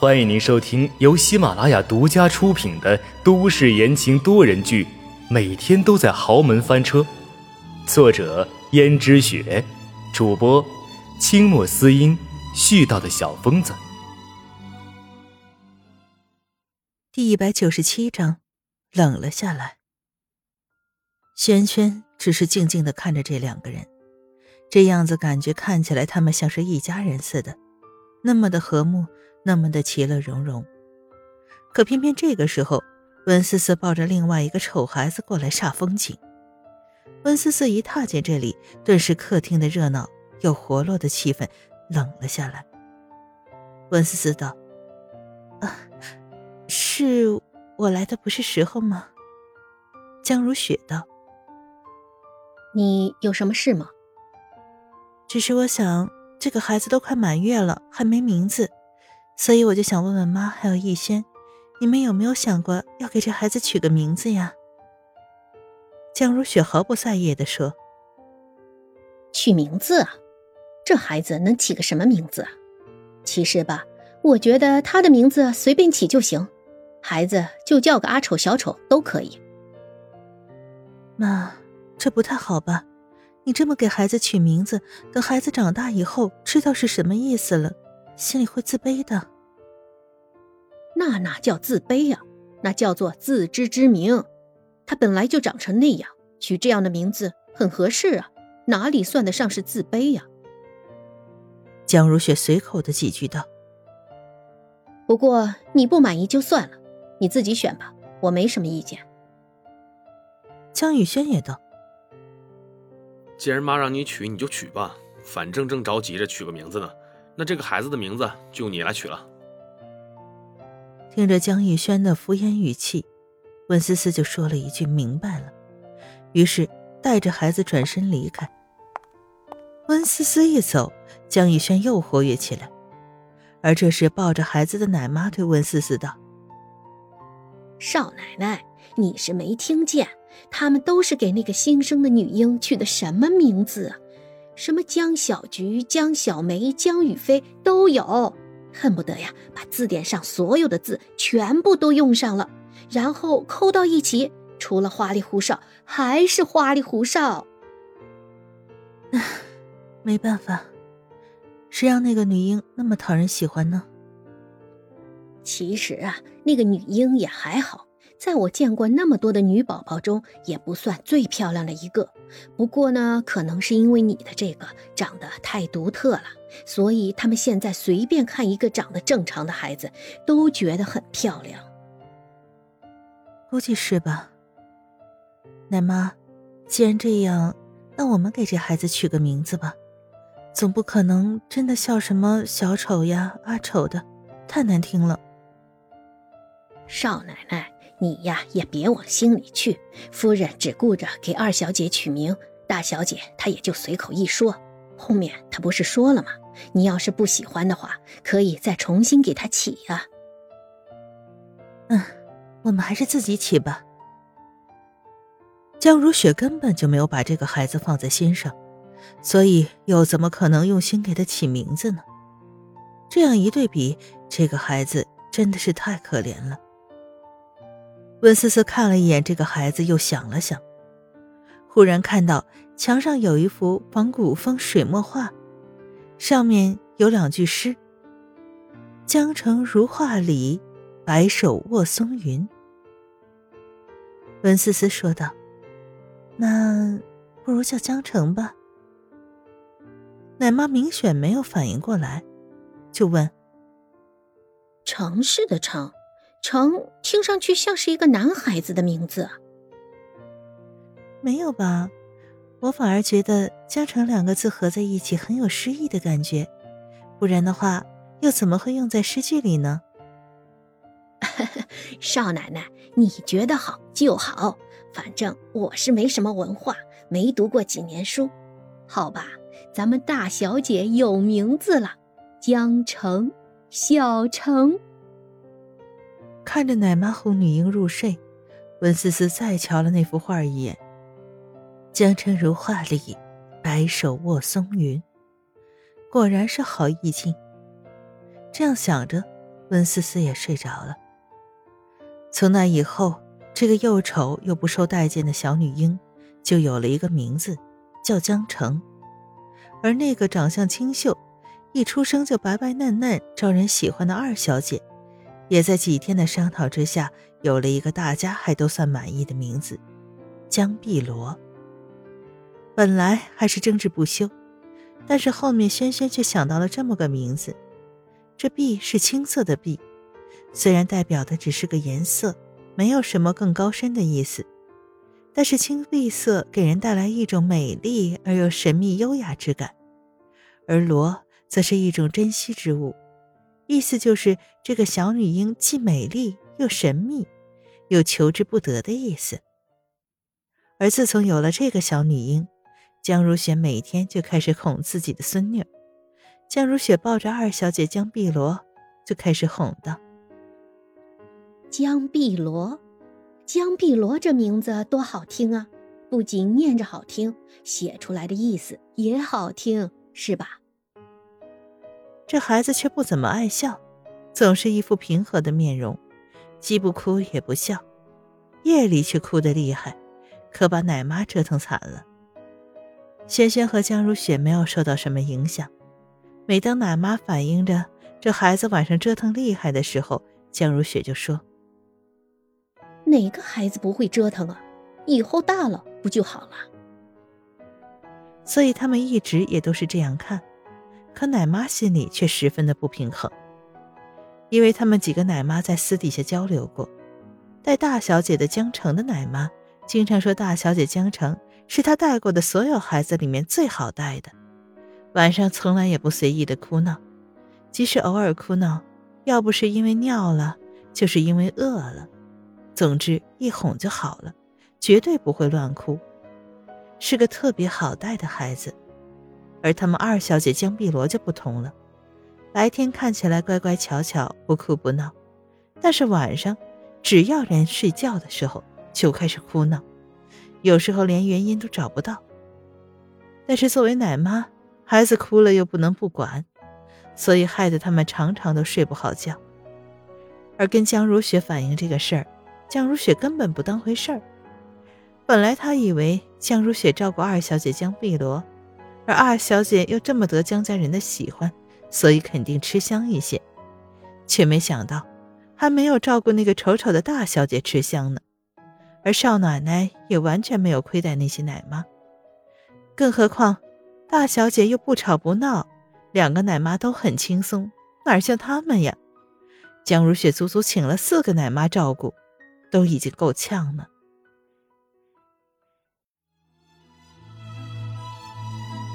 欢迎您收听由喜马拉雅独家出品的都市言情多人剧《每天都在豪门翻车》，作者：胭脂雪，主播：清墨思音，絮叨的小疯子。第一百九十七章，冷了下来。轩轩只是静静的看着这两个人，这样子感觉看起来他们像是一家人似的，那么的和睦，那么的其乐融融。可偏偏这个时候，温思思抱着另外一个丑孩子过来煞风景。温思思一踏进这里，顿时客厅的热闹又活络的气氛冷了下来。温思思道：“啊。”是我来的不是时候吗？江如雪道：“你有什么事吗？只是我想，这个孩子都快满月了，还没名字，所以我就想问问妈还有逸轩，你们有没有想过要给这孩子取个名字呀？”江如雪毫不在意的说：“取名字啊，这孩子能起个什么名字啊？其实吧，我觉得他的名字随便起就行。”孩子就叫个阿丑、小丑都可以。妈，这不太好吧？你这么给孩子取名字，等孩子长大以后知道是什么意思了，心里会自卑的。那哪叫自卑呀？那叫做自知之明。他本来就长成那样，取这样的名字很合适啊，哪里算得上是自卑呀？江如雪随口的几句道。不过你不满意就算了。你自己选吧，我没什么意见。江雨轩也道：“既然妈让你取，你就取吧，反正正着急着取个名字呢。那这个孩子的名字就你来取了。”听着江逸轩的敷衍语气，温思思就说了一句：“明白了。”于是带着孩子转身离开。温思思一走，江逸轩又活跃起来，而这时抱着孩子的奶妈对温思思道。少奶奶，你是没听见，他们都是给那个新生的女婴取的什么名字？什么江小菊、江小梅、江雨飞都有，恨不得呀把字典上所有的字全部都用上了，然后扣到一起，除了花里胡哨，还是花里胡哨。唉没办法，谁让那个女婴那么讨人喜欢呢？其实啊，那个女婴也还好，在我见过那么多的女宝宝中，也不算最漂亮的一个。不过呢，可能是因为你的这个长得太独特了，所以他们现在随便看一个长得正常的孩子，都觉得很漂亮。估计是吧。奶妈，既然这样，那我们给这孩子取个名字吧，总不可能真的叫什么小丑呀、阿丑的，太难听了。少奶奶，你呀也别往心里去。夫人只顾着给二小姐取名，大小姐她也就随口一说。后面她不是说了吗？你要是不喜欢的话，可以再重新给她起呀。嗯，我们还是自己起吧。江如雪根本就没有把这个孩子放在心上，所以又怎么可能用心给他起名字呢？这样一对比，这个孩子真的是太可怜了。温思思看了一眼这个孩子，又想了想，忽然看到墙上有一幅仿古风水墨画，上面有两句诗：“江城如画里，白首卧松云。”温思思说道：“那不如叫江城吧。”奶妈明显没有反应过来，就问：“城市的城？”成听上去像是一个男孩子的名字，没有吧？我反而觉得“江城”两个字合在一起很有诗意的感觉，不然的话又怎么会用在诗句里呢？少奶奶，你觉得好就好，反正我是没什么文化，没读过几年书，好吧？咱们大小姐有名字了，江城，小城。看着奶妈哄女婴入睡，温思思再瞧了那幅画一眼。江城如画里，白首卧松云，果然是好意境。这样想着，温思思也睡着了。从那以后，这个又丑又不受待见的小女婴，就有了一个名字，叫江澄。而那个长相清秀、一出生就白白嫩嫩、招人喜欢的二小姐，也在几天的商讨之下，有了一个大家还都算满意的名字——江碧罗。本来还是争执不休，但是后面轩轩却想到了这么个名字：这“碧”是青色的“碧”，虽然代表的只是个颜色，没有什么更高深的意思。但是青碧色给人带来一种美丽而又神秘优雅之感，而罗则是一种珍稀之物，意思就是这个小女婴既美丽又神秘，又求之不得的意思。而自从有了这个小女婴，江如雪每天就开始哄自己的孙女。江如雪抱着二小姐江碧罗，就开始哄道：“江碧罗。”江碧罗这名字多好听啊！不仅念着好听，写出来的意思也好听，是吧？这孩子却不怎么爱笑，总是一副平和的面容，既不哭也不笑，夜里却哭得厉害，可把奶妈折腾惨了。轩轩和江如雪没有受到什么影响，每当奶妈反映着这孩子晚上折腾厉害的时候，江如雪就说。哪个孩子不会折腾啊？以后大了不就好了？所以他们一直也都是这样看，可奶妈心里却十分的不平衡，因为他们几个奶妈在私底下交流过，带大小姐的江城的奶妈经常说，大小姐江城是她带过的所有孩子里面最好带的，晚上从来也不随意的哭闹，即使偶尔哭闹，要不是因为尿了，就是因为饿了。总之，一哄就好了，绝对不会乱哭，是个特别好带的孩子。而他们二小姐江碧罗就不同了，白天看起来乖乖巧巧，不哭不闹，但是晚上，只要人睡觉的时候就开始哭闹，有时候连原因都找不到。但是作为奶妈，孩子哭了又不能不管，所以害得他们常常都睡不好觉。而跟江如雪反映这个事儿。江如雪根本不当回事儿。本来她以为江如雪照顾二小姐江碧罗，而二小姐又这么得江家人的喜欢，所以肯定吃香一些，却没想到还没有照顾那个丑丑的大小姐吃香呢。而少奶奶也完全没有亏待那些奶妈，更何况大小姐又不吵不闹，两个奶妈都很轻松，哪像他们呀？江如雪足足请了四个奶妈照顾。都已经够呛了。